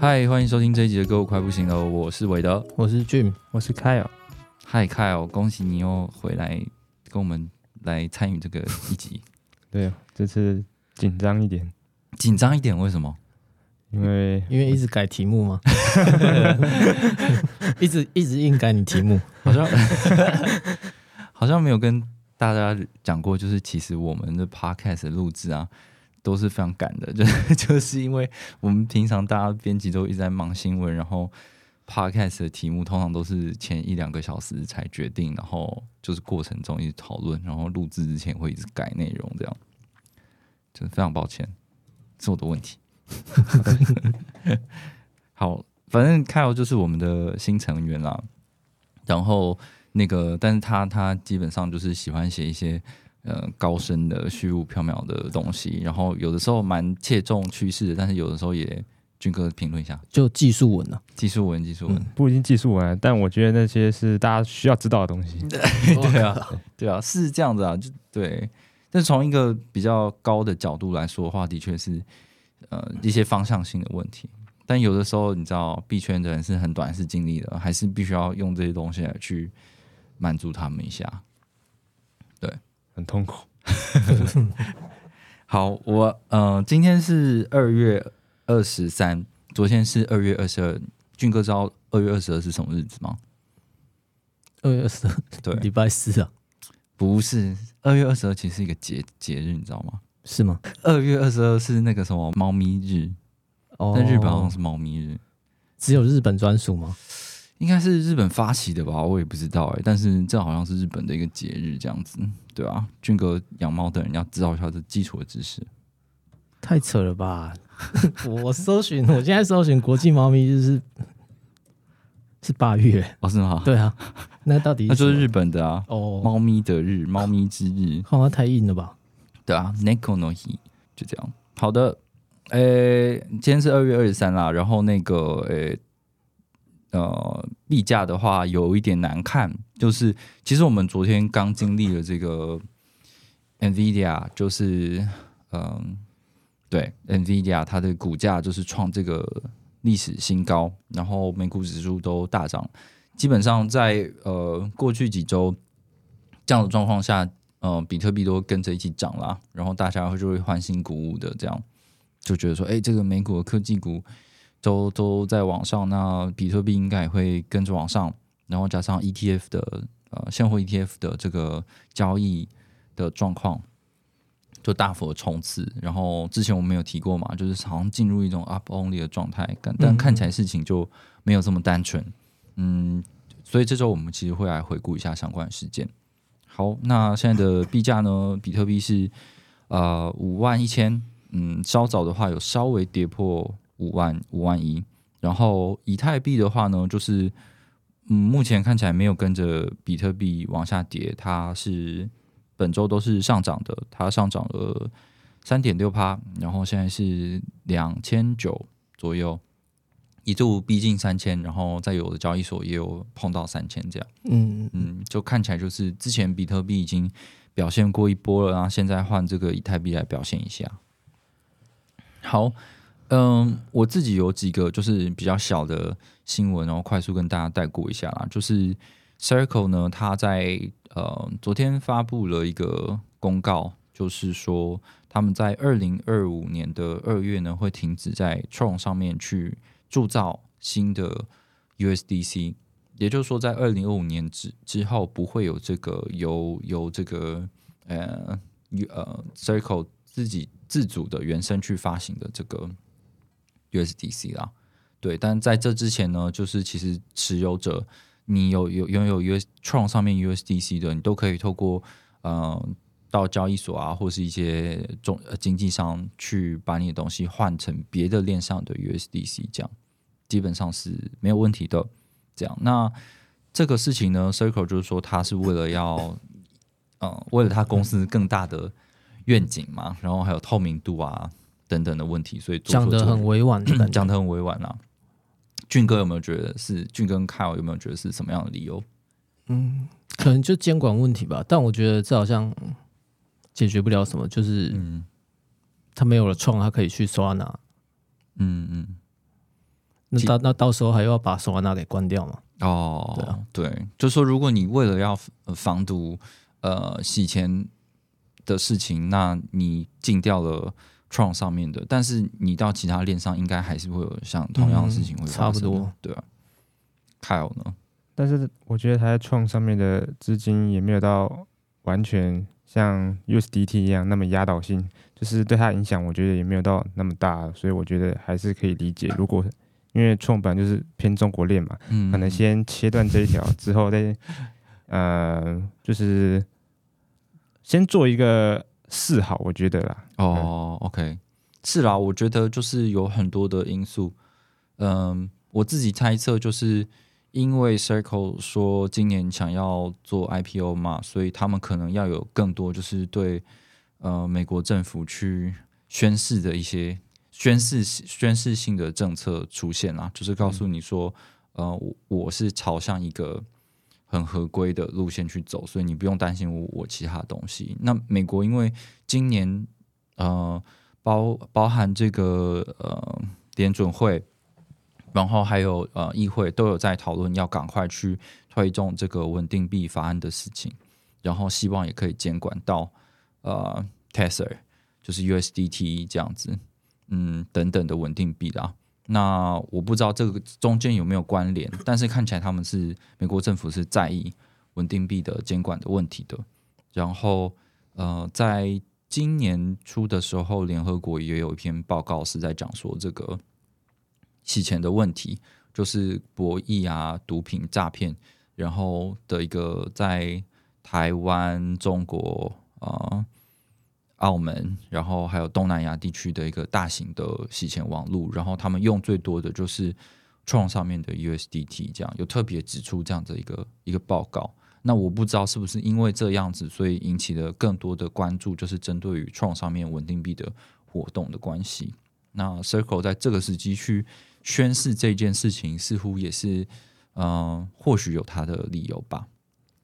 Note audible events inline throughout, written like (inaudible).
嗨，欢迎收听这一集的歌，我快不行了。我是韦德，我是 Jim，我是 Kyle。嗨，Kyle，恭喜你又回来跟我们来参与这个一集。(laughs) 对，这次紧张一点，紧张一点，为什么？因为因为一直改题目嘛，(laughs) (laughs) 一直一直硬改你题目，好像好像没有跟大家讲过，就是其实我们的 Podcast 录制啊。都是非常赶的，(laughs) 就是就是因为我们平常大家编辑都一直在忙新闻，然后 podcast 的题目通常都是前一两个小时才决定，然后就是过程中一直讨论，然后录制之前会一直改内容，这样，就是非常抱歉，是我的问题。好，反正 Kyle 就是我们的新成员啦，然后那个，但是他他基本上就是喜欢写一些。呃，高深的虚无缥缈的东西，然后有的时候蛮切中趋势的，但是有的时候也军哥评论一下，就技术文了，技术文，技术文，不一定技术文，但我觉得那些是大家需要知道的东西。(laughs) 对啊，对啊，是这样子啊，就对。但是从一个比较高的角度来说的话，的确是呃一些方向性的问题。但有的时候，你知道币圈的人是很短视经历的，还是必须要用这些东西来去满足他们一下。很痛苦。(laughs) 好，我呃，今天是二月二十三，昨天是二月二十二。俊哥知道二月二十二是什么日子吗？二月二十二，对，礼拜四啊？不是，二月二十二其实是一个节节日，你知道吗？是吗？二月二十二是那个什么猫咪日，哦在日本好像是猫咪日，只有日本专属吗？应该是日本发起的吧，我也不知道哎。但是这好像是日本的一个节日，这样子，对啊？俊哥养猫的人要知道一下这基础的知识。太扯了吧！(laughs) 我搜寻，(laughs) 我现在搜寻国际猫咪日是是八月哦，是吗？对啊，那到底那就是日本的啊。哦，猫咪的日，猫咪之日，好像太硬了吧？对啊，Neko no hi，就这样。好的，呃，今天是二月二十三啦，然后那个，呃。呃，币价的话有一点难看，就是其实我们昨天刚经历了这个 (laughs) Nvidia，就是嗯，对 Nvidia 它的股价就是创这个历史新高，然后美股指数都大涨，基本上在呃过去几周这样的状况下，呃，比特币都跟着一起涨了，然后大家就会欢欣鼓舞的这样，就觉得说，哎，这个美股的科技股。都都在往上，那比特币应该也会跟着往上，然后加上 ETF 的呃现货 ETF 的这个交易的状况，就大幅的冲刺。然后之前我们有提过嘛，就是好像进入一种 up only 的状态，但但看起来事情就没有这么单纯。嗯，所以这周我们其实会来回顾一下相关事件。好，那现在的币价呢？比特币是呃五万一千，嗯，稍早的话有稍微跌破。五万五万一，然后以太币的话呢，就是嗯，目前看起来没有跟着比特币往下跌，它是本周都是上涨的，它上涨了三点六趴，然后现在是两千九左右，一度逼近三千，然后在有的交易所也有碰到三千这样，嗯。嗯，就看起来就是之前比特币已经表现过一波了，然后现在换这个以太币来表现一下，好。嗯，我自己有几个就是比较小的新闻，然后快速跟大家带过一下啦。就是 Circle 呢，它在呃昨天发布了一个公告，就是说他们在二零二五年的二月呢会停止在 Tron 上面去铸造新的 USDC，也就是说在二零二五年之之后不会有这个由由这个呃呃 Circle 自己自主的原生去发行的这个。USDC 啦，对，但在这之前呢，就是其实持有者，你有有拥有 US Tron 上面 USDC 的，你都可以透过嗯到交易所啊，或是一些中经纪商去把你的东西换成别的链上的 USDC，这样基本上是没有问题的。这样，那这个事情呢，Circle 就是说他是为了要，呃，为了他公司更大的愿景嘛，然后还有透明度啊等等的问题，所以讲的很委婉讲的很委婉啊。俊哥有没有觉得是俊哥跟 Kyle 有没有觉得是什么样的理由？嗯可能就监管问题吧。但我觉得这好像解决不了什么，就是嗯他没有了创，他可以去索瓦纳，嗯嗯，那到那到时候还要把索瓦纳给关掉嘛？哦，对啊对，就是说，如果你为了要呃防毒呃洗钱的事情，那你禁掉了创上面的，但是你到其他链上，应该还是会有像同样的事情会嗯差不多，对啊。Kyle 呢？但是我觉得他在创上面的资金也没有到完全像 USDT 一样那么压倒性，就是对他影响，我觉得也没有到那么大，所以我觉得还是可以理解。如果因为创本来就是偏中国链嘛，嗯可能先切断这一条之后再，(laughs) 呃，就是先做一个示好，我觉得啦。哦，OK，是啦，我觉得就是有很多的因素。嗯，我自己猜测，就是因为 Circle 说今年想要做 IPO 嘛，所以他们可能要有更多就是对呃美国政府去宣示的一些宣示宣示性的政策出现啦，就是告诉你说，呃，我我是朝向一个很合规的路线去走，所以你不用担心我我其他东西。那美国因为今年呃包包含这个呃联准会，然后还有呃议会都有在讨论要赶快去推动这个稳定币法案的事情，然后希望也可以监管到呃 Tether 就是 USDT 这样子，嗯等等的稳定币啦。那我不知道这个中间有没有关联，但是看起来他们是美国政府是在意稳定币的监管的问题的。然后呃，在今年初的时候，联合国也有一篇报告是在讲说这个洗钱的问题，就是博弈啊、毒品诈骗，然后的一个在台湾、中国啊、澳门，然后还有东南亚地区的一个大型的洗钱网络，然后他们用最多的就是创上面的 USDT，这样有特别指出这样的一个一个报告。那我不知道是不是因为这样子，所以引起了更多的关注，就是针对于创上面稳定币的活动的关系。那 Circle 在这个时机去宣示这件事情，似乎也是，呃，或许有他的理由吧。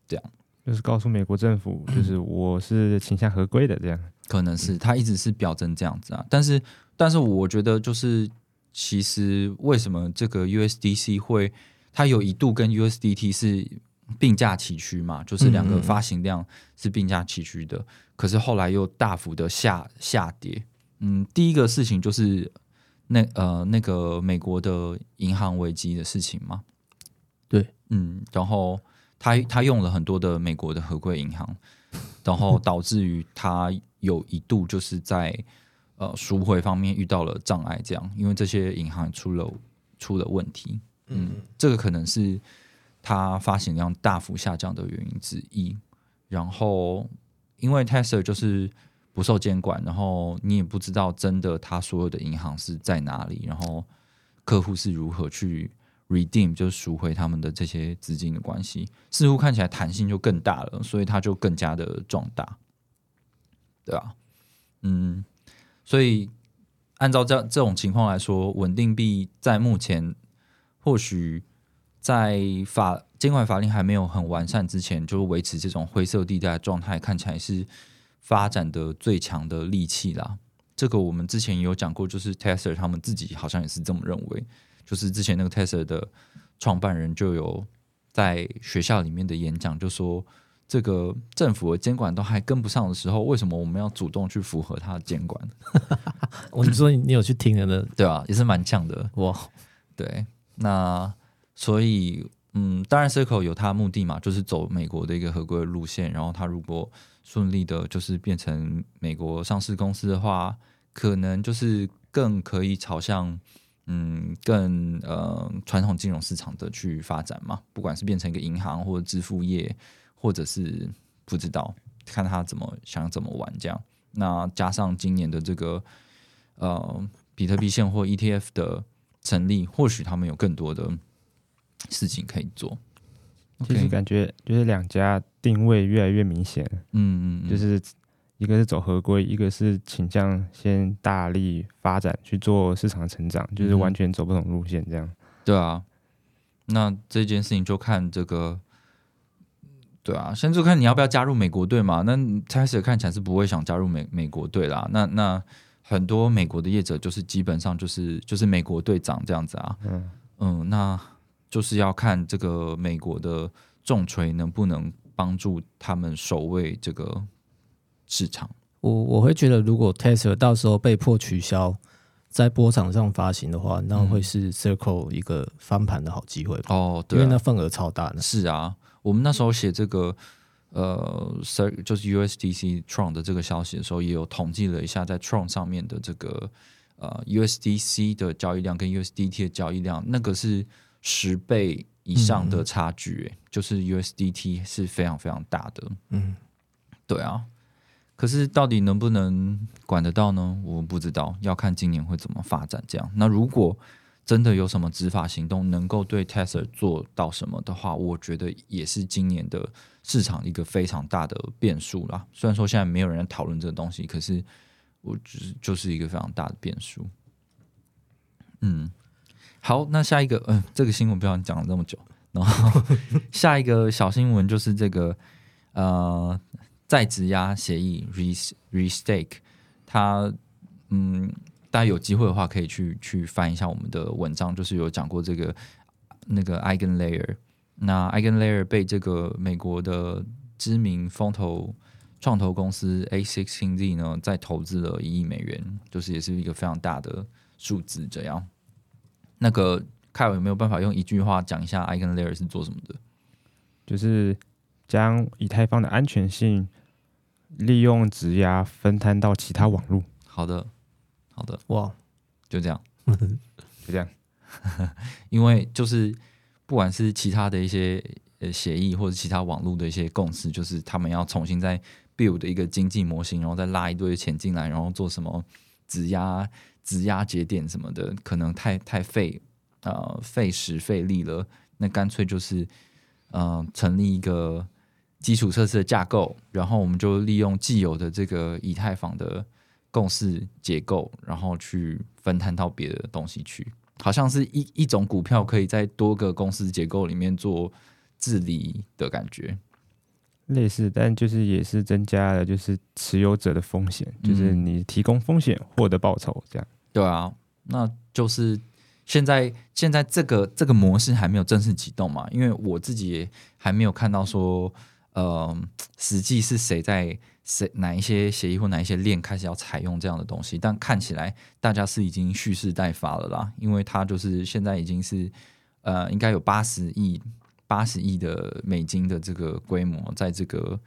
这样就是告诉美国政府，就是我是倾向合规的这样。可能是他一直是表征这样子啊，但是但是我觉得就是其实为什么这个 USDC 会它有一度跟 USDT 是并驾齐驱嘛，就是两个发行量是并驾齐驱的，可是后来又大幅的下下跌。嗯，第一个事情就是那呃那个美国的银行危机的事情嘛，对，嗯，然后他他用了很多的美国的合规银行，然后导致于他有一度就是在呃赎回方面遇到了障碍，这样，因为这些银行出了出了问题，嗯，这个可能是它发行量大幅下降的原因之一。然后，因为 Tesla 就是不受监管，然后你也不知道真的它所有的银行是在哪里，然后客户是如何去 redeem 就赎回他们的这些资金的关系，似乎看起来弹性就更大了，所以它就更加的壮大，对啊，嗯，所以按照这这种情况来说，稳定币在目前或许在法监管法令还没有很完善之前，就维持这种灰色地带状态，看起来是发展的最强的利器啦。这个我们之前有讲过，就是 Tesla 他们自己好像也是这么认为。就是之前那个 Tesla 的创办人就有在学校里面的演讲，就说这个政府的监管都还跟不上的时候，为什么我们要主动去符合它的监管？(laughs) 我你说你你有去听了呢？对啊，也是蛮强的。哇，对，那所以嗯，当然 Circle 有它的目的嘛，就是走美国的一个合规的路线。然后它如果顺利的，就是变成美国上市公司的话，可能就是更可以朝向嗯更呃传统金融市场的去发展嘛。不管是变成一个银行或者支付业，或者是不知道看他怎么想怎么玩这样。那加上今年的这个呃比特币现货 ETF 的成立，或许他们有更多的事情可以做。其实感觉就是两家定位越来越明显，嗯嗯，嗯就是一个是走合规，一个是倾向先大力发展去做市场成长，就是完全走不同路线这样。对啊，那这件事情就看这个，对啊，先就看你要不要加入美国队嘛。那 Tesla 看起来是不会想加入美美国队啦。那那很多美国的业者就是基本上就是就是美国队长这样子啊。嗯嗯，那就是要看这个美国的重锤能不能帮助他们守卫这个市场。我我会觉得，如果 Tesla 到时候被迫取消在波场上发行的话，那会是 Circle 一个翻盘的好机会吧？哦，对、啊，因为那份额超大的。是啊，我们那时候写这个呃，Cir- 就是 USDC Tron 的这个消息的时候，也有统计了一下，在 Tron 上面的这个呃 USDC 的交易量跟 USDT 的交易量，那个是十倍以上的差距、欸，就是 USDT 是非常非常大的。嗯，对啊，可是到底能不能管得到呢？我不知道，要看今年会怎么发展。这样，那如果真的有什么执法行动能够对 Tesla 做到什么的话，我觉得也是今年的市场一个非常大的变数啦。虽然说现在没有人讨论这个东西，可是我就是就是一个非常大的变数。嗯，好，那下一个，嗯、这个新闻不要讲了这么久，然后 (laughs) 下一个小新闻就是这个呃在质押协议 re restake，它嗯，大家有机会的话可以去去翻一下我们的文章，就是有讲过这个那个 Eigen Layer，那 Eigen Layer 被这个美国的知名风投创投公司 A Sixteen Z 呢，再投资了一亿美元，就是也是一个非常大的数字。这样，那个凯文有没有办法用一句话讲一下 Eigen Layer 是做什么的？就是将以太坊的安全性利用质押分摊到其他网络，好的，好的，哇，就这样。(laughs) 就这样。(laughs) 因为就是不管是其他的一些呃协议，或者其他网络的一些共识，就是他们要重新再 build 一个经济模型，然后再拉一堆钱进来，然后做什么质押、质押节点什么的，可能太太费呃费时费力了。那干脆就是呃成立一个基础设施的架构，然后我们就利用既有的这个以太坊的共识结构，然后去分摊到别的东西去。好像是一一种股票可以在多个公司结构里面做治理的感觉。类似，但就是也是增加了就是持有者的风险，就是嗯你提供风险获得报酬，这样。对啊，那就是现在现在这个这个模式还没有正式启动嘛？因为我自己也还没有看到说，呃，实际是谁在谁哪一些协议或哪一些链开始要采用这样的东西，但看起来大家是已经蓄势待发了啦，因为它就是现在已经是呃，应该有八十亿八十亿的美金的这个规模，在这个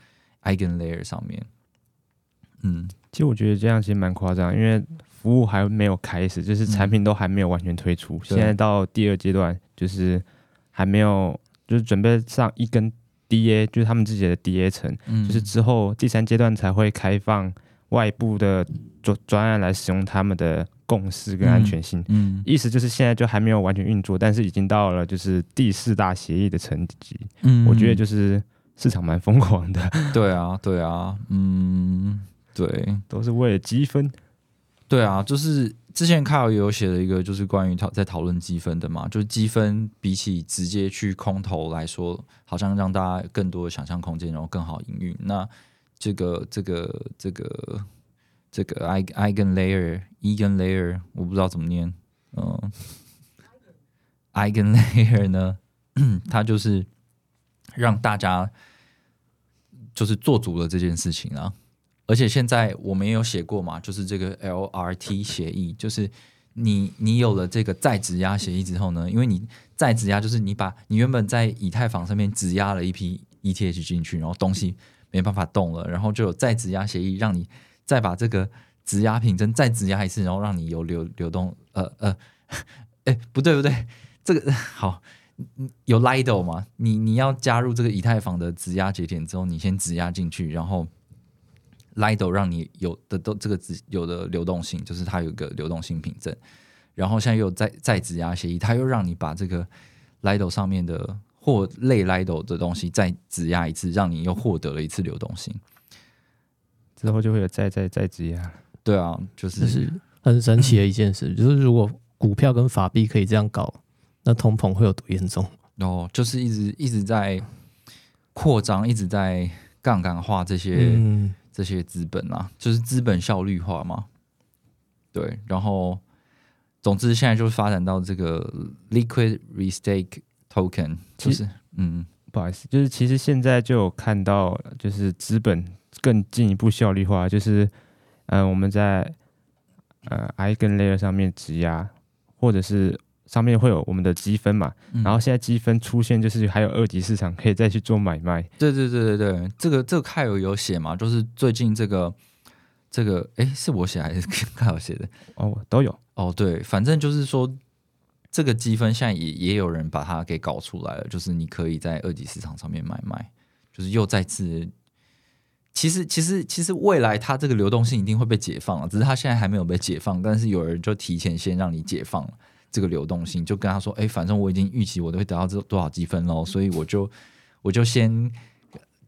Eigen Layer 上面，嗯，其实我觉得这样其实蛮夸张，因为服务还没有开始，就是产品都还没有完全推出。对现在到第二阶段，就是还没有，就是准备上一根 DA，就是他们自己的 DA 层，嗯就是之后第三阶段才会开放外部的专专案来使用他们的共识跟安全性。嗯意思就是现在就还没有完全运作，但是已经到了就是第四大协议的层级。嗯我觉得就是市场蛮疯狂的，(laughs) 对啊，对啊，嗯，对，都是为了积分。对啊，就是之前卡尔也有写了一个，就是关于讨在讨论积分的嘛，就是积分比起直接去空投来说，好像让大家更多的想象空间，然后更好营运。那这个这个这个这个 i eigen layer eigen layer，我不知道怎么念，嗯，eigen layer 呢，(coughs) 它就是让大家就是做足了这件事情啊。而且现在我们也有写过嘛，就是这个 LRT 协议，就是你你有了这个再质押协议之后呢，因为你再质押就是你把你原本在以太坊上面质押了一批 ETH 进去，然后东西没办法动了，然后就有再质押协议，让你再把这个质押品证再质押一次，然后让你有流流动，呃呃，(laughs) 哎不对不对，这个好。有 Lido 嘛？你你要加入这个以太坊的质押节点之后，你先质押进去，然后 Lido 让你有的都这个资有的流动性，就是它有一个流动性凭证，然后现在又有再再质押协议，它又让你把这个 Lido 上面的或类 Lido 的东西再质押一次，让你又获得了一次流动性。之后就会有再再再质押。对啊，就是这是很神奇的一件事，就是如果股票跟法币可以这样搞，那通膨会有多严重？哦，就是一直一直在扩张，一直在杠杆化这些、嗯，这些资本啊，就是资本效率化嘛。对，然后总之现在就是发展到这个 liquid restake token，就其是嗯不好意思，就是其实现在就有看到，就是资本更进一步效率化，就是嗯、呃我们在呃 eigen layer 上面质押，或者是上面会有我们的积分嘛，嗯然后现在积分出现，就是还有二级市场可以再去做买卖。对对对对对，这个这个凯尔有写嘛，就是最近这个这个诶，是我写还是凯尔写的？哦，都有。哦，对，反正就是说，这个积分现在也也有人把它给搞出来了，就是你可以在二级市场上面买卖，就是又再次，其实其实其实未来它这个流动性一定会被解放了，只是它现在还没有被解放，但是有人就提前先让你解放了这个流动性，就跟他说，哎，反正我已经预期我都会得到这多少积分喽，所以我就我就先。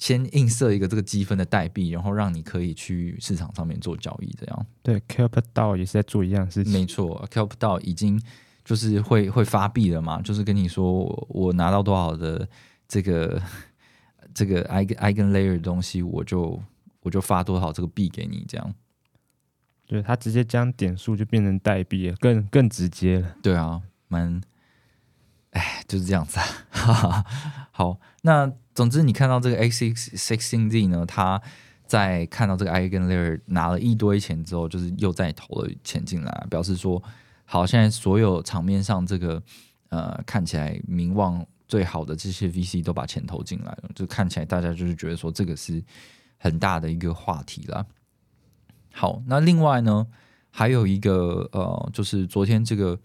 先映射一个这个积分的代币，然后让你可以去市场上面做交易，这样。对 c a p 道也是在做一样事情。没错 c e l p 到已经就是会会发币了嘛，就是跟你说我我拿到多少的这个这个 eigen eigen layer 的东西，我就我就发多少这个币给你，这样。对，它直接将点数就变成代币了，更更直接了。对啊，蛮，哎，就是这样子啊。(laughs) 好，那总之你看到这个 X sixteen Z 呢，他在看到这个 Eigen Layer 拿了一堆钱之后，就是又再投了钱进来，表示说，好，现在所有场面上这个呃看起来名望最好的这些 VC 都把钱投进来了，就看起来大家就是觉得说这个是很大的一个话题啦。好，那另外呢，还有一个呃，就是昨天这个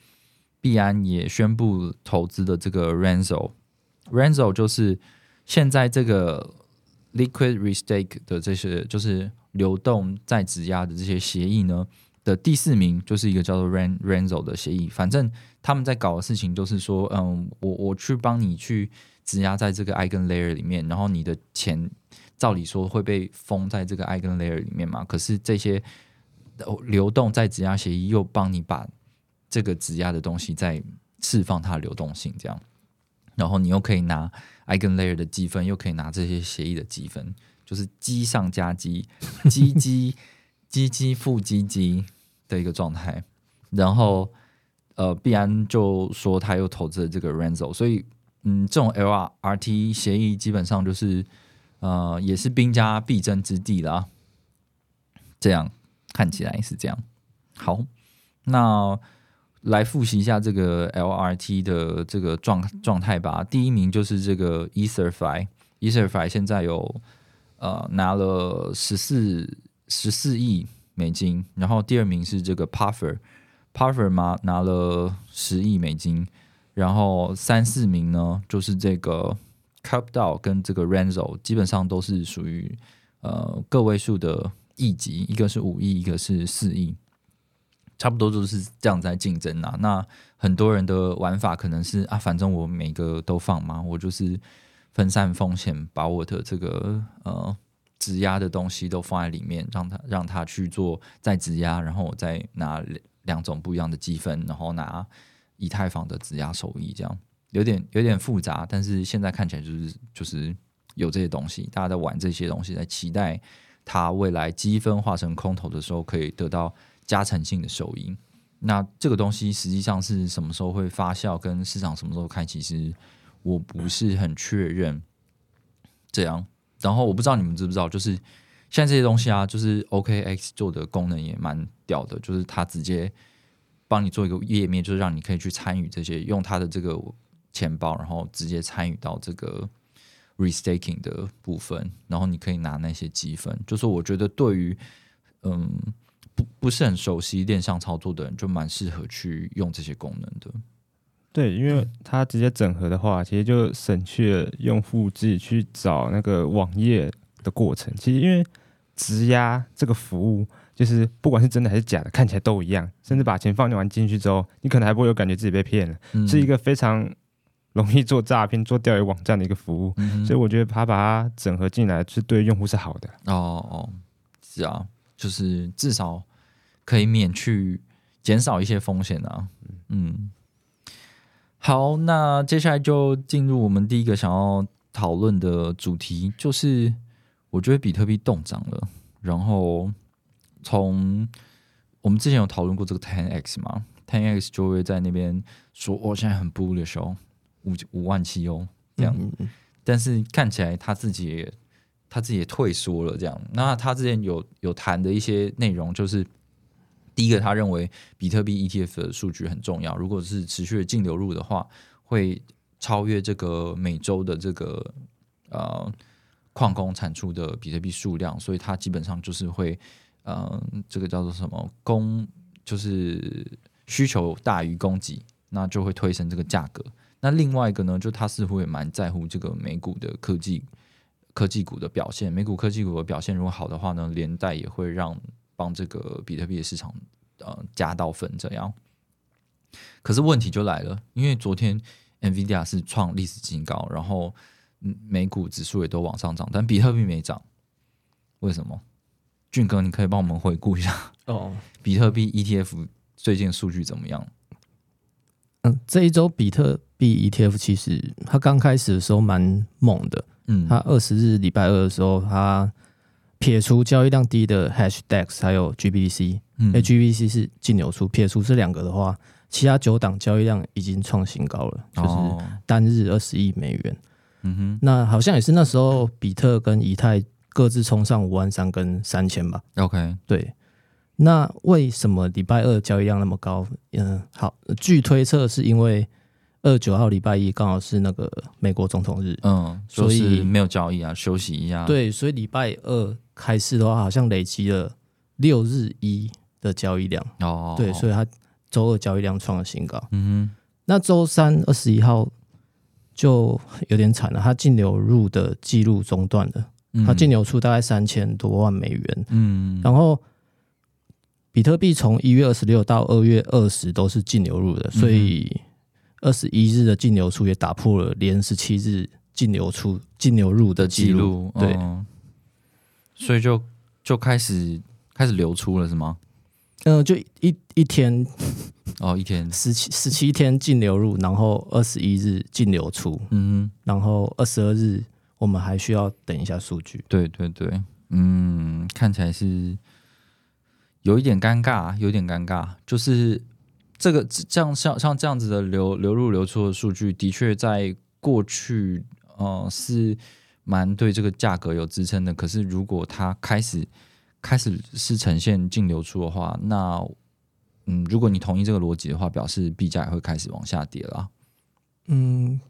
币安也宣布投资的这个 Renzo，Renzo 就是现在这个 Liquid Restake 的这些就是流动在质押的这些协议呢的第四名，就是一个叫做 Ren Renzo 的协议。反正他们在搞的事情就是说，嗯，我我去帮你去质押在这个 Eigen Layer 里面，然后你的钱照理说会被封在这个 Eigen Layer 里面嘛，可是这些流动在质押协议又帮你把这个质押的东西再释放它的流动性，这样，然后你又可以拿 Eigen Layer 的积分，又可以拿这些协议的积分，就是积上加积，积积积积负积积的一个状态。然后呃，币安就说他又投资了这个 Renzo，所以嗯，这种 L R R T 协议基本上就是呃，也是兵家必争之地啦。这样看起来是这样。好，那来复习一下这个 LRT 的这个状状态吧。第一名就是这个 EtherFi，EtherFi 现在有呃拿了十四十四亿美金，然后第二名是这个 Puffer，Puffer 嘛拿了十亿美金，然后三四名呢就是这个 c u p d o 跟这个 Renzo，基本上都是属于呃个位数的亿级，一个是五亿，一个是四亿。差不多就是这样在竞争啊。那很多人的玩法可能是啊，反正我每个都放嘛，我就是分散风险，把我的这个呃质押的东西都放在里面，让他让他去做再质押，然后我再拿两种不一样的积分，然后拿以太坊的质押收益，这样有点有点复杂，但是现在看起来就是就是有这些东西，大家在玩这些东西，在期待它未来积分化成空头的时候可以得到。加成性的收益，那这个东西实际上是什么时候会发酵，跟市场什么时候开，其实我不是很确认。这样，然后我不知道你们知不知道，就是现在这些东西啊，就是 OKX 做的功能也蛮屌的，就是它直接帮你做一个页面，就是让你可以去参与这些，用它的这个钱包，然后直接参与到这个 restaking 的部分，然后你可以拿那些积分。就是我觉得对于嗯。不不是很熟悉链上操作的人，就蛮适合去用这些功能的。对，因为它直接整合的话，其实就省去了用户自己去找那个网页的过程。其实因为质押这个服务，就是不管是真的还是假的，看起来都一样，甚至把钱放完进去之后，你可能还不会有感觉自己被骗了，嗯是一个非常容易做诈骗、做钓鱼网站的一个服务。嗯所以我觉得他把它整合进来，是对用户是好的。哦哦，是啊，就是至少可以免去减少一些风险啊。嗯，好，那接下来就进入我们第一个想要讨论的主题，就是我觉得比特币动涨了，然后从我们之前有讨论过这个 Ten X 嘛，Ten X 就会在那边说，哦，现在很 bullish 哦，五五万七哦，这样。嗯嗯但是看起来他自己也他自己也退缩了，这样。那他之前有有谈的一些内容，就是第一个，他认为比特币 ETF 的数据很重要，如果是持续的净流入的话，会超越这个每周的这个呃矿工产出的比特币数量，所以它基本上就是会呃这个叫做什么供，就是需求大于供给，那就会推升这个价格。那另外一个呢，就他似乎也蛮在乎这个美股的科技科技股的表现，美股科技股的表现如果好的话呢，连带也会让帮这个比特币的市场呃加到分这样。可是问题就来了，因为昨天 NVIDIA 是创历史新高，然后嗯美股指数也都往上涨，但比特币没涨，为什么？俊哥，你可以帮我们回顾一下哦，比特币 ETF 最近数据怎么样？嗯，这一周比特币 ETF 其实它刚开始的时候蛮猛的，嗯，它二十日礼拜二的时候，它撇除交易量低的 Hashdex 还有 GBDC，嗯。哎、GBDC 是净流出，撇除这两个的话，其他九档交易量已经创新高了，就是哦单日二十亿美元。嗯哼。那好像也是那时候比特跟以太各自冲上五万三跟三千吧。，OK，对，那为什么礼拜二交易量那么高？嗯，好，据推测是因为二九号礼拜一刚好是那个美国总统日，嗯，所以是没有交易啊，休息一下。，对，所以礼拜二开市的话，好像累积了六日一的交易量，哦，对，所以它周二交易量创了新高。嗯那周三二十一号就有点惨了，它净流入的记录中断了，它净流出大概三千多万美元，嗯，然后比特币从一月二十六到二月二十都是净流入的，所以二十一日的净流出也打破了连十七日净流出净流入的的记记录，对，嗯。所以就就开始开始流出了是吗？嗯、就一一天 (laughs) 哦，一天，十七十七天净流入，然后二十一日净流出，嗯，然后二十二日我们还需要等一下数据。对对对，嗯，看起来是有一点尴尬，有点尴尬，就是这个这样像像这样子的流流入流出的数据，的确在过去呃是蛮对这个价格有支撑的。可是如果它开始开始是呈现净流出的话，那嗯，如果你同意这个逻辑的话，表示币价也会开始往下跌啦。嗯，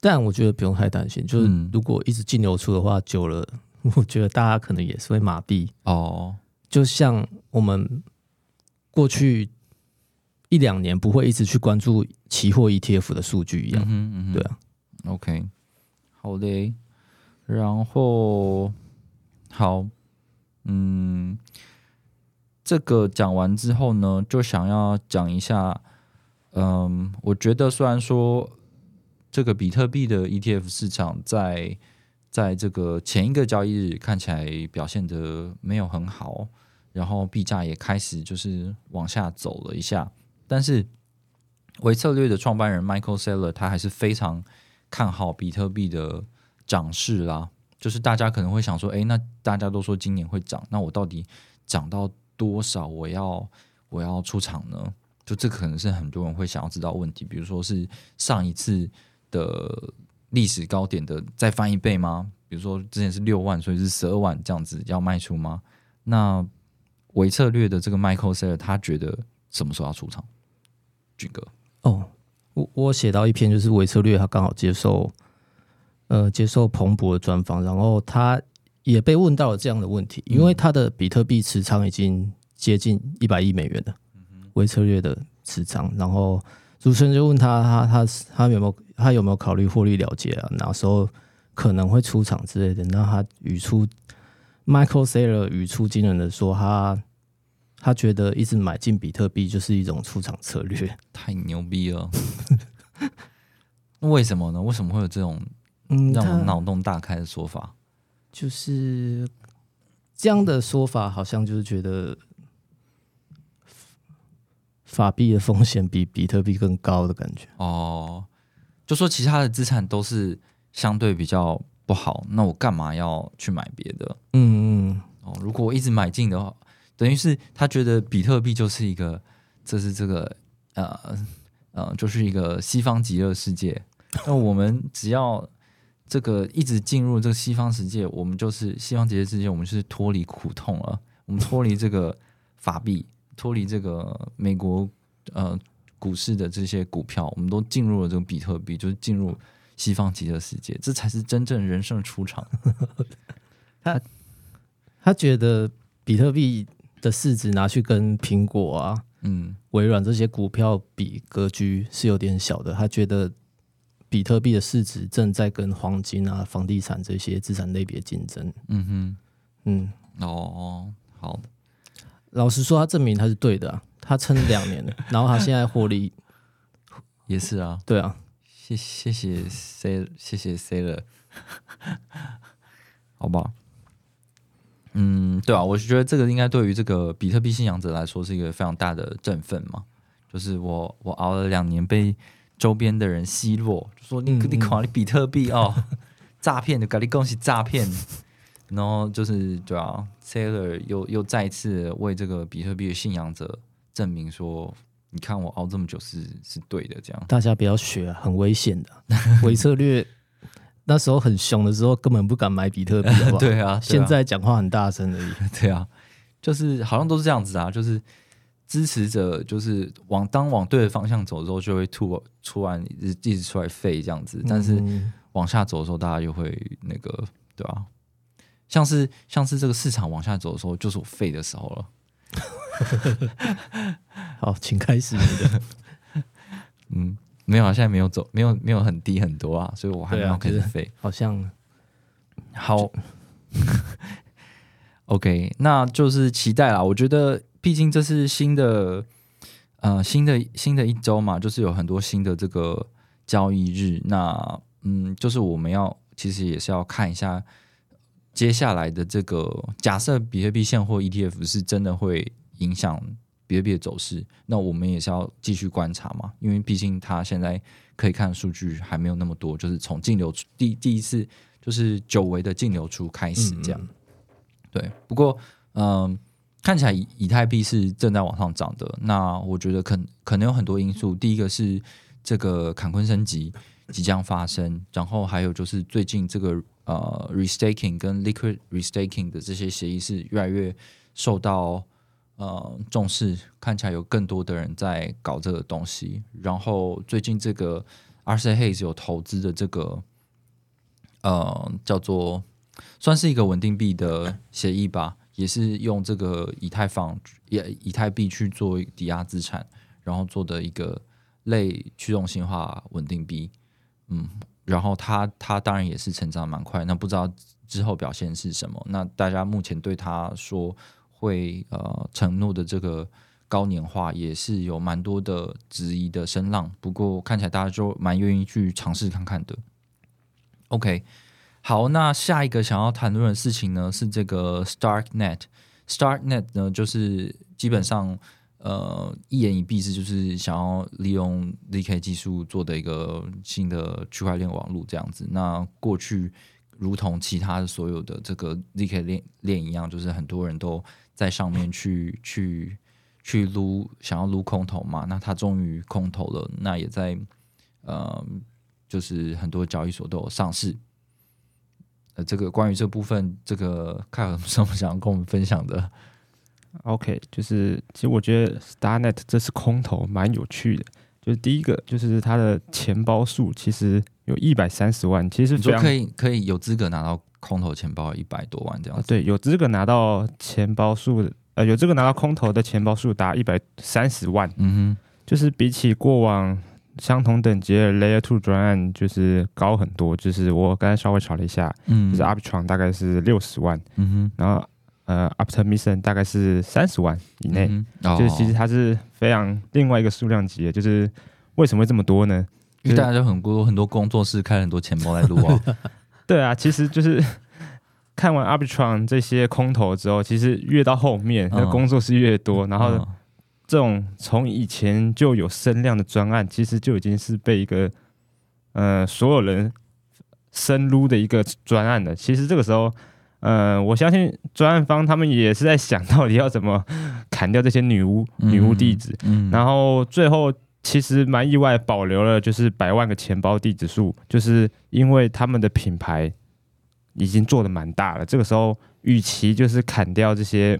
但我觉得不用太担心，就是嗯如果一直净流出的话，久了，(laughs) 我觉得大家可能也是会麻痹。哦，就像我们过去一两年不会一直去关注期货 ETF 的数据一样。嗯哼嗯哼对啊，OK，好嘞。然后好，嗯，这个讲完之后呢，就想要讲一下，嗯，我觉得虽然说这个比特币的 ETF 市场在在这个前一个交易日看起来表现的没有很好，然后币价也开始就是往下走了一下，但是微策略的创办人 Michael Saylor 他还是非常看好比特币的涨势啦。就是大家可能会想说，诶，那大家都说今年会涨，那我到底涨到多少？我要我要出场呢？就这可能是很多人会想要知道问题。比如说是上一次的历史高点的再翻一倍吗？比如说之前是六万，所以是十二万这样子要卖出吗？那维策略的这个 Michael Saylor 他觉得什么时候要出场？俊哥，哦，我我写到一篇就是维策略，他刚好接受呃接受彭博的专访，然后他也被问到了这样的问题，因为他的比特币持仓已经接近一百亿美元了，维策略的持仓，然后主持人就问他，他他他有没有他有没有考虑获利了结啊？哪时候可能会出场之类的？那他语出 Michael Saylor 语出惊人的说，他他觉得一直买进比特币就是一种出场策略。太牛逼了。(laughs) 那为什么呢？为什么会有这种嗯，让我脑洞大开的说法？就是这样的说法，好像就是觉得法币的风险比比特币更高的感觉。哦，就说其他的资产都是相对比较不好，那我干嘛要去买别的？嗯嗯，哦，如果我一直买进的话，等于是他觉得比特币就是一个，这是这个呃呃，就是一个西方极乐世界。那我们只要这个一直进入这个西方世界，我们就是西方极乐世界，我们是脱离苦痛了，我们脱离这个法币，脱离这个美国呃股市的这些股票，我们都进入了这个比特币，就是进入西方极乐世界，这才是真正人生出场。(laughs) 他他觉得比特币的市值拿去跟苹果啊、嗯。微软这些股票比，格局是有点小的。他觉得比特币的市值正在跟黄金啊、房地产这些资产类别竞争。嗯哼嗯，哼，哦，好，老实说，他证明他是对的、啊。他撑了两年了，然后他现在获利，(laughs) 也是啊，对啊，谢谢谢 C 谢谢 C 了，好吧，嗯，对啊，我是觉得这个应该对于这个比特币信仰者来说是一个非常大的振奋嘛，就是我我熬了两年被周边的人奚落，就说你嗯你考你比特币哦，(laughs) 诈骗的，搞你恭喜诈骗。然后就是对啊，Sailor 又又再次为这个比特币的信仰者证明说，你看我熬这么久是是对的，这样。大家不要学、啊，很危险的。(laughs) 微策略那时候很凶的时候，根本不敢买比特币，好不好？(laughs) 对啊，对啊现在讲话很大声而已。(laughs) 对啊，就是好像都是这样子啊，就是支持者就是往当往对的方向走之后，就会突突然一直一直出来废这样子，但是嗯往下走的时候，大家就会那个对吧、像是像是这个市场往下走的时候，就是我废的时候了。(laughs) 好，请开始你的。(laughs) 嗯，没有啊，现在没有走，没有没有很低很多啊，所以我还没有开始就是。好像好，(laughs) OK，那就是期待啦。我觉得，毕竟这是新的，呃，新的新的一周嘛，就是有很多新的这个交易日。那，嗯，就是我们要其实也是要看一下接下来的这个，假设比特币现货 ETF 是真的会影响比特币的走势，那我们也是要继续观察嘛，因为毕竟它现在可以看的数据还没有那么多，就是从净流出第第一次。就是久违的净流出开始这样。嗯对，不过嗯，看起来以以太币是正在往上涨的。那我觉得可可能有很多因素，第一个是这个坎昆升级即将发生，然后还有就是最近这个呃 restaking 跟 liquid restaking 的这些协议是越来越受到呃重视，看起来有更多的人在搞这个东西。然后最近这个 R C Hays 有投资的这个。呃，叫做算是一个稳定币的协议吧，(laughs) 也是用这个以太坊、也以太币去做抵押资产，然后做的一个类驱动性化稳定币。嗯，然后它它当然也是成长蛮快，那不知道之后表现是什么？那大家目前对它说会呃承诺的这个高年化，也是有蛮多的质疑的声浪。不过看起来大家就蛮愿意去尝试看看的。OK，好，那下一个想要谈论的事情呢是这个 Starknet。Starknet 呢，就是基本上呃一言以蔽之，就是想要利用 ZK 技术做的一个新的区块链网络这样子。那过去如同其他所有的这个 ZK 链链一样，就是很多人都在上面去去去撸，想要撸空头嘛。那他终于空头了，那也在呃。就是很多交易所都有上市，呃，这个关于这部分，这个看有 (laughs) 什么想要跟我们分享的？OK，就是其实我觉得 StarNet 这次空头蛮有趣的。就是第一个，就是它的钱包数其实有一百三十万，其实你说非常可以可以有资格拿到空投钱包一百多万这样对，有资格拿到钱包数，呃，有资格拿到空投的钱包数达一百三十万，嗯哼。就是比起过往相同等级的 Layer Two 专案就是高很多。就是我刚才稍微查了一下，嗯，就是 Arbitron 大概是六十万，嗯哼，然后呃 Optimism 大概是三十万以内，嗯哼。就是其实哦它是非常另外一个数量级的，就是为什么会这么多呢？因为大家就很多很多工作室开了很多钱包来录啊，(laughs) 对啊，其实就是 (laughs) 看完 Arbitron 这些空头之后，其实越到后面，那嗯工作是越多，然后嗯这种从以前就有声量的专案，其实就已经是被一个呃所有人深撸的一个专案了。其实这个时候，呃，我相信专案方他们也是在想到底要怎么砍掉这些女巫、女巫弟子，嗯。然后最后其实蛮意外，保留了就是百万个钱包地址数，就是因为他们的品牌已经做的蛮大了。这个时候，与其就是砍掉这些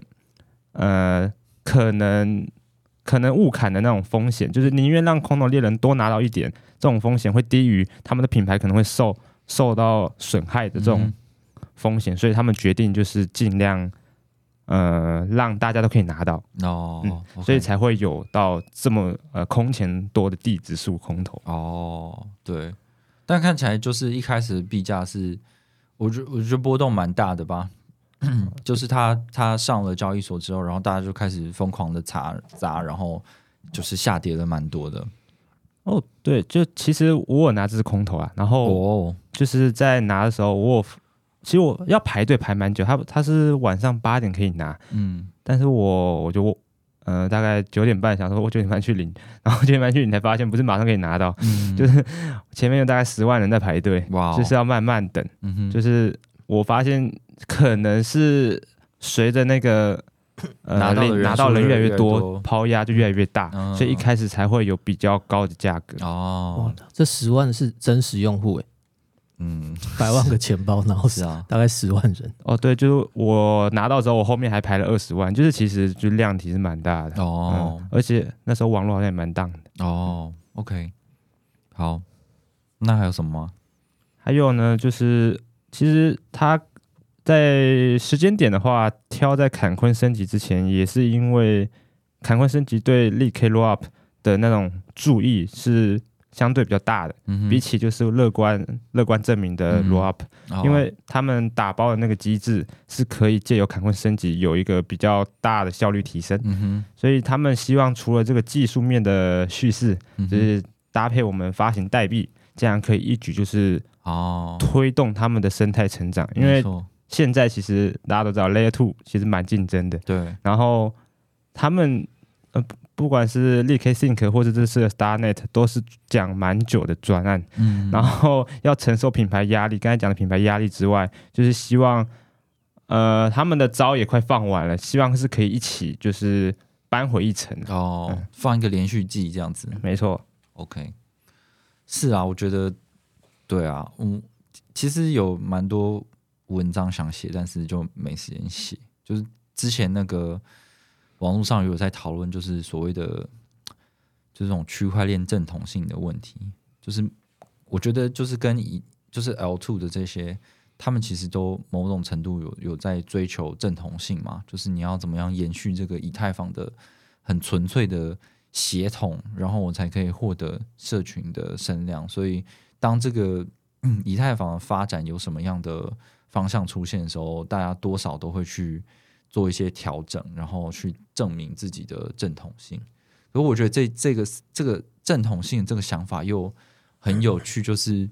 呃可能可能误砍的那种风险，就是宁愿让空头猎人多拿到一点，这种风险会低于他们的品牌可能会受受到损害的这种嗯风险，所以他们决定就是尽量呃让大家都可以拿到。哦所以才会有到这么呃空前多的地址数空头。哦，对，但看起来就是一开始的币价是，我觉我觉得波动蛮大的吧，(clears throat) 就是它它上了交易所之后，然后大家就开始疯狂的砸砸，然后就是下跌了蛮多的。哦，对，就其实我有拿这只空头啊，然后哦，就是在拿的时候，我有其实我要排队排蛮久，他他是晚上八点可以拿，嗯，但是我我就呃大概九点半想说我九点半去领，(laughs) 然后九点半去领才发现不是马上可以拿到，嗯。就是前面有大概十万人在排队，哇哦，就是要慢慢等。嗯，就是我发现可能是随着那个呃拿到拿到人越来越多，抛压就越来越大，嗯。所以一开始才会有比较高的价格。哦。哇，，这十万是真实用户诶，嗯，百万个钱包，然后是啊，大概十万人，哦，对，就是我拿到之后，我后面还排了二十万，就是其实就量体是蛮大的。哦嗯，而且那时候网络好像也蛮荡的。哦，OK，好，那还有什么吗？还有呢，就是其实他在时间点的话，挑在坎昆升级之前，也是因为坎昆升级对力 K roll up 的那种注意是相对比较大的，嗯比起就是乐观乐观证明的嗯 roll up，、哦。因为他们打包的那个机制是可以借由坎昆升级有一个比较大的效率提升，嗯，所以他们希望除了这个技术面的叙事，就是搭配我们发行代币，这样可以一举就是哦，推动他们的生态成长。因为现在其实大家都知道 Layer Two 其实蛮竞争的，对，然后他们呃不不管是 l K Think 或者这次的 StarNet 都是讲蛮久的专案，嗯，然后要承受品牌压力，刚才讲的品牌压力之外，就是希望呃他们的招也快放完了，希望是可以一起就是扳回一城。哦嗯，放一个连续剧这样子。没错，，OK，是啊，我觉得对啊，嗯，其实有蛮多文章想写，但是就没时间写。就是之前那个网络上有在讨论，就是所谓的就这种区块链正统性的问题，就是我觉得就是跟以就是 L two 的这些，他们其实都某种程度有有在追求正统性嘛，就是你要怎么样延续这个以太坊的很纯粹的协同，然后我才可以获得社群的声量。所以当这个、以太坊的发展有什么样的方向出现的时候，大家多少都会去做一些调整，然后去证明自己的正统性。可我觉得这这个这个正统性这个想法又很有趣，就是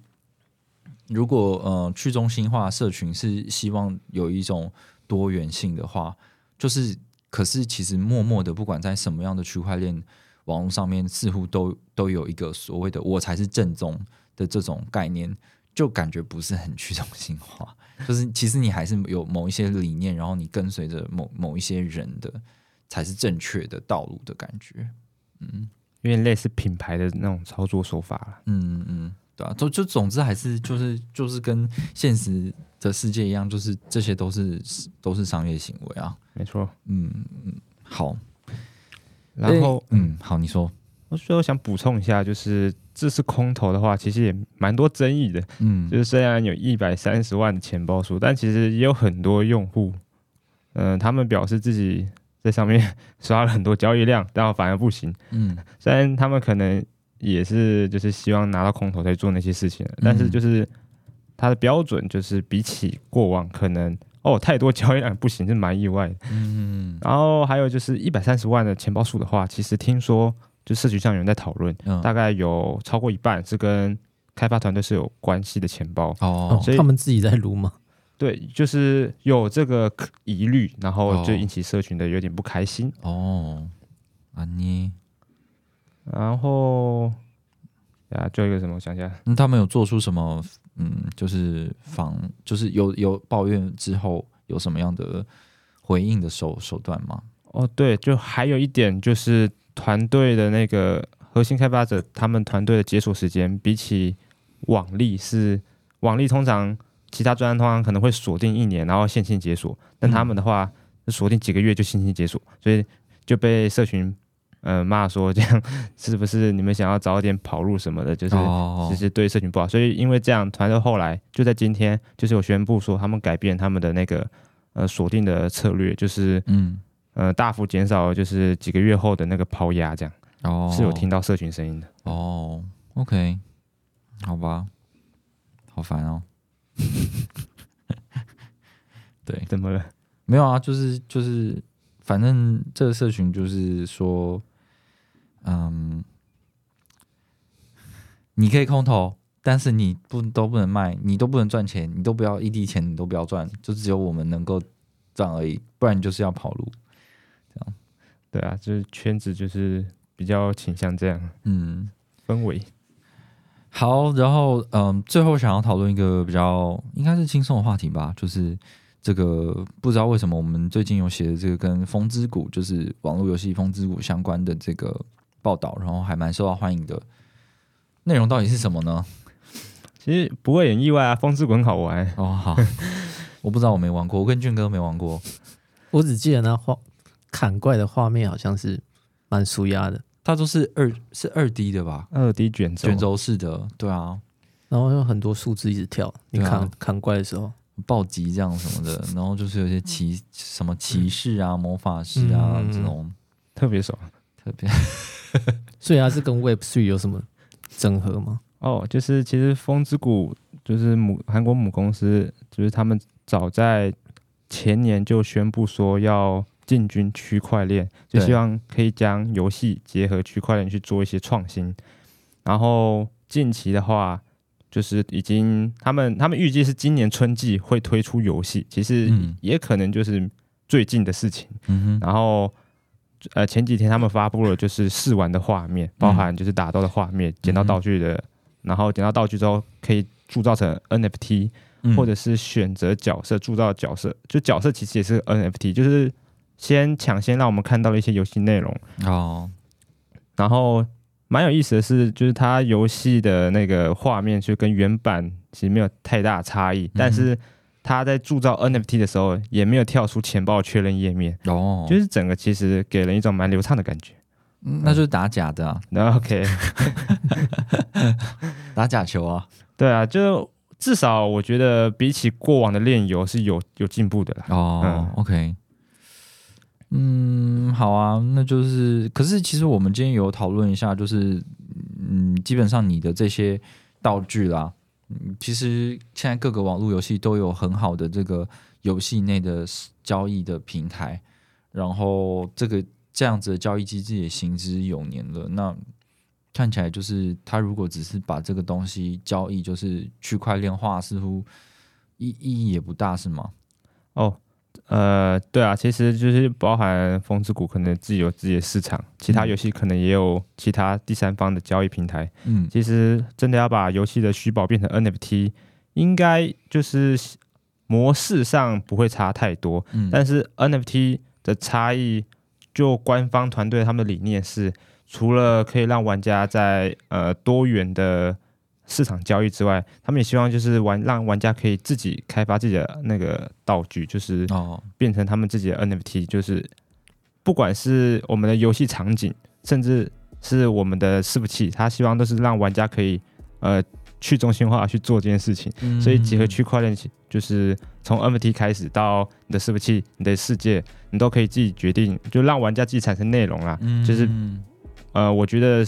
如果呃去中心化社群是希望有一种多元性的话，就是可是其实默默的，不管在什么样的区块链网络上面，似乎都都有一个所谓的“我才是正宗”的这种概念，就感觉不是很去中心化。就是其实你还是有某一些理念，然后你跟随着某某一些人的才是正确的道路的感觉。嗯有点类似品牌的那种操作手法了。嗯嗯，对啊，就就总之还是就是就是跟现实的世界一样，就是这些都是都是商业行为啊。没错，嗯嗯，好，然后诶嗯好，你说，我最后想补充一下，就是这次空投的话，其实也蛮多争议的。嗯就是虽然有一百三十万的钱包数，但其实也有很多用户，嗯、他们表示自己在上面 (laughs) 刷了很多交易量，但反而不行。嗯 (laughs) 虽然他们可能也是就是希望拿到空投才做那些事情，但是就是它的标准就是比起过往可能哦，太多交易量不行，是蛮意外的。嗯然后还有就是一百三十万的钱包数的话，其实听说就社群上有人在讨论，嗯大概有超过一半是跟开发团队是有关系的钱包。哦所以他们自己在撸吗？对，就是有这个疑虑，然后就哦引起社群的有点不开心。哦，啊你然后啊，最后一个什么？我想一下，那他们有做出什么？嗯，就是防，就是有有抱怨之后有什么样的回应的手手段吗？哦，对，就还有一点就是团队的那个核心开发者，他们团队的解锁时间比起网力是网力通常其他专案通常可能会锁定一年，然后线性解锁，但他们的话锁定几个月就线性解锁，所以就被社群呃骂说这样是不是你们想要早点跑路什么的，就是哦。其实对社群不好，所以因为这样，团队后来就在今天就是有宣布说他们改变他们的那个呃锁定的策略，就是嗯，呃大幅减少就是几个月后的那个抛压，这样、哦，是有听到社群声音的。哦，OK，好吧，好烦哦。(laughs) 对，怎么了？没有啊，就是就是，反正这个社群就是说，嗯，你可以空投，但是你不都不能卖，你都不能赚钱，你都不要一滴钱，你都不要赚，就只有我们能够赚而已，不然你就是要跑路。对啊，就是圈子就是比较倾向这样嗯，氛围。好，然后嗯，最后想要讨论一个比较应该是轻松的话题吧，就是这个不知道为什么我们最近有写的这个跟风之谷，就是网络游戏风之谷相关的这个报道，然后还蛮受到欢迎的。内容到底是什么呢？(laughs) 其实不会很意外啊，风之谷很好玩。哦，好，(laughs) 我不知道，我没玩过，我跟俊哥没玩过。我只记得那画砍怪的画面好像是蛮舒压的，它都是二是二 D 的吧？二 D 卷轴，卷轴式的，对啊，然后有很多数字一直跳，你砍、砍怪的时候，暴击这样什么的，然后就是有些骑什么骑士啊、魔法师啊、嗯。这种。特别爽。特别。(laughs) 所以它是跟 Web Three 有什么整合吗？哦，就是其实风之谷就是母韩国母公司，就是他们早在前年就宣布说要进军区块链，就希望可以将游戏结合区块链去做一些创新。然后近期的话，就是已经他们他们预计是今年春季会推出游戏，其实嗯也可能就是最近的事情。嗯，然后呃前几天他们发布了就是试玩的画面，包含就是打斗的画面、捡到道具的，然后捡到道具之后可以铸造成 NFT，、嗯或者是选择角色铸造角色，就角色其实也是 NFT，就是先抢先让我们看到了一些游戏内容，哦，然后。蛮有意思的是，就是它游戏的那个画面就跟原版其实没有太大差异，但是它在铸造 NFT 的时候也没有跳出钱包确认页面，哦，就是整个其实给人一种蛮流畅的感觉。嗯那就是打假的啊，然后 OK，(laughs) 打假球啊。对啊，就至少我觉得比起过往的炼油是有有进步的啦。哦、嗯 o k 嗯，好啊，那就是，可是其实我们今天有讨论一下，就是，嗯，基本上你的这些道具啦，嗯，其实现在各个网络游戏都有很好的这个游戏内的交易的平台，然后这个这样子的交易机制也行之有年了。那看起来就是，他如果只是把这个东西交易就是区块链化，似乎意意义也不大，是吗？哦，呃，对啊，其实就是包含风之谷可能自己有自己的市场，其他嗯。游戏可能也有其他第三方的交易平台。嗯，其实真的要把游戏的虚宝变成 NFT，应该就是模式上不会差太多，嗯。但是 NFT 的差异，就官方团队他们的理念是，除了可以让玩家在呃多元的市场交易之外，他们也希望就是玩让玩家可以自己开发自己的那个道具，就是哦，变成他们自己的 NFT，就是不管是我们的游戏场景，甚至是我们的伺服器，他希望都是让玩家可以呃去中心化去做这件事情。嗯所以结合区块链，就是从 NFT 开始到你的伺服器、你的世界，你都可以自己决定，就让玩家自己产生内容啦。嗯就是呃，我觉得，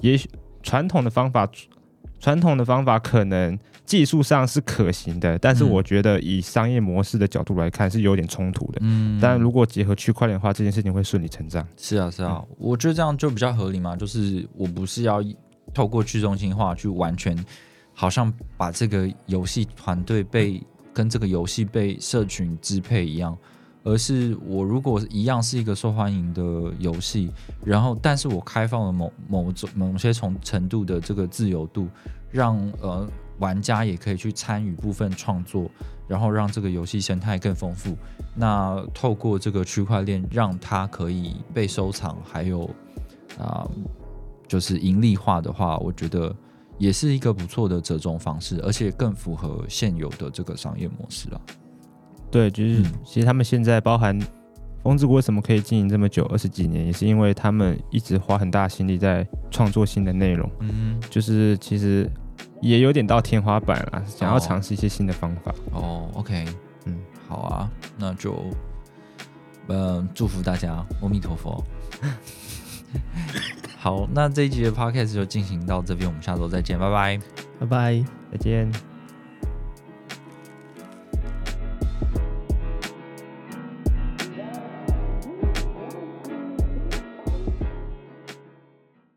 也许传统的方法传统的方法可能技术上是可行的，但是嗯我觉得以商业模式的角度来看是有点冲突的。嗯但如果结合区块链的话，这件事情会顺理成章。是啊，是嗯啊，我觉得这样就比较合理嘛。就是我不是要透过去中心化去完全，好像把这个游戏团队被跟这个游戏被社群支配一样，而是我如果一样是一个受欢迎的游戏，然后但是我开放了某某种某些从程度的这个自由度，让呃玩家也可以去参与部分创作，然后让这个游戏生态更丰富。那透过这个区块链，让它可以被收藏，还有啊、就是盈利化的话，我觉得也是一个不错的折中方式，而且更符合现有的这个商业模式啊。对，就是嗯其实他们现在包含风之谷为什么可以经营这么久，二十几年，也是因为他们一直花很大心力在创作新的内容，嗯，就是其实也有点到天花板了，想要哦尝试一些新的方法。哦，OK，嗯，好啊，那就呃祝福大家，阿弥陀佛。(laughs) 好，那这一集的 podcast 就进行到这边，我们下周再见，拜拜。拜拜。再见。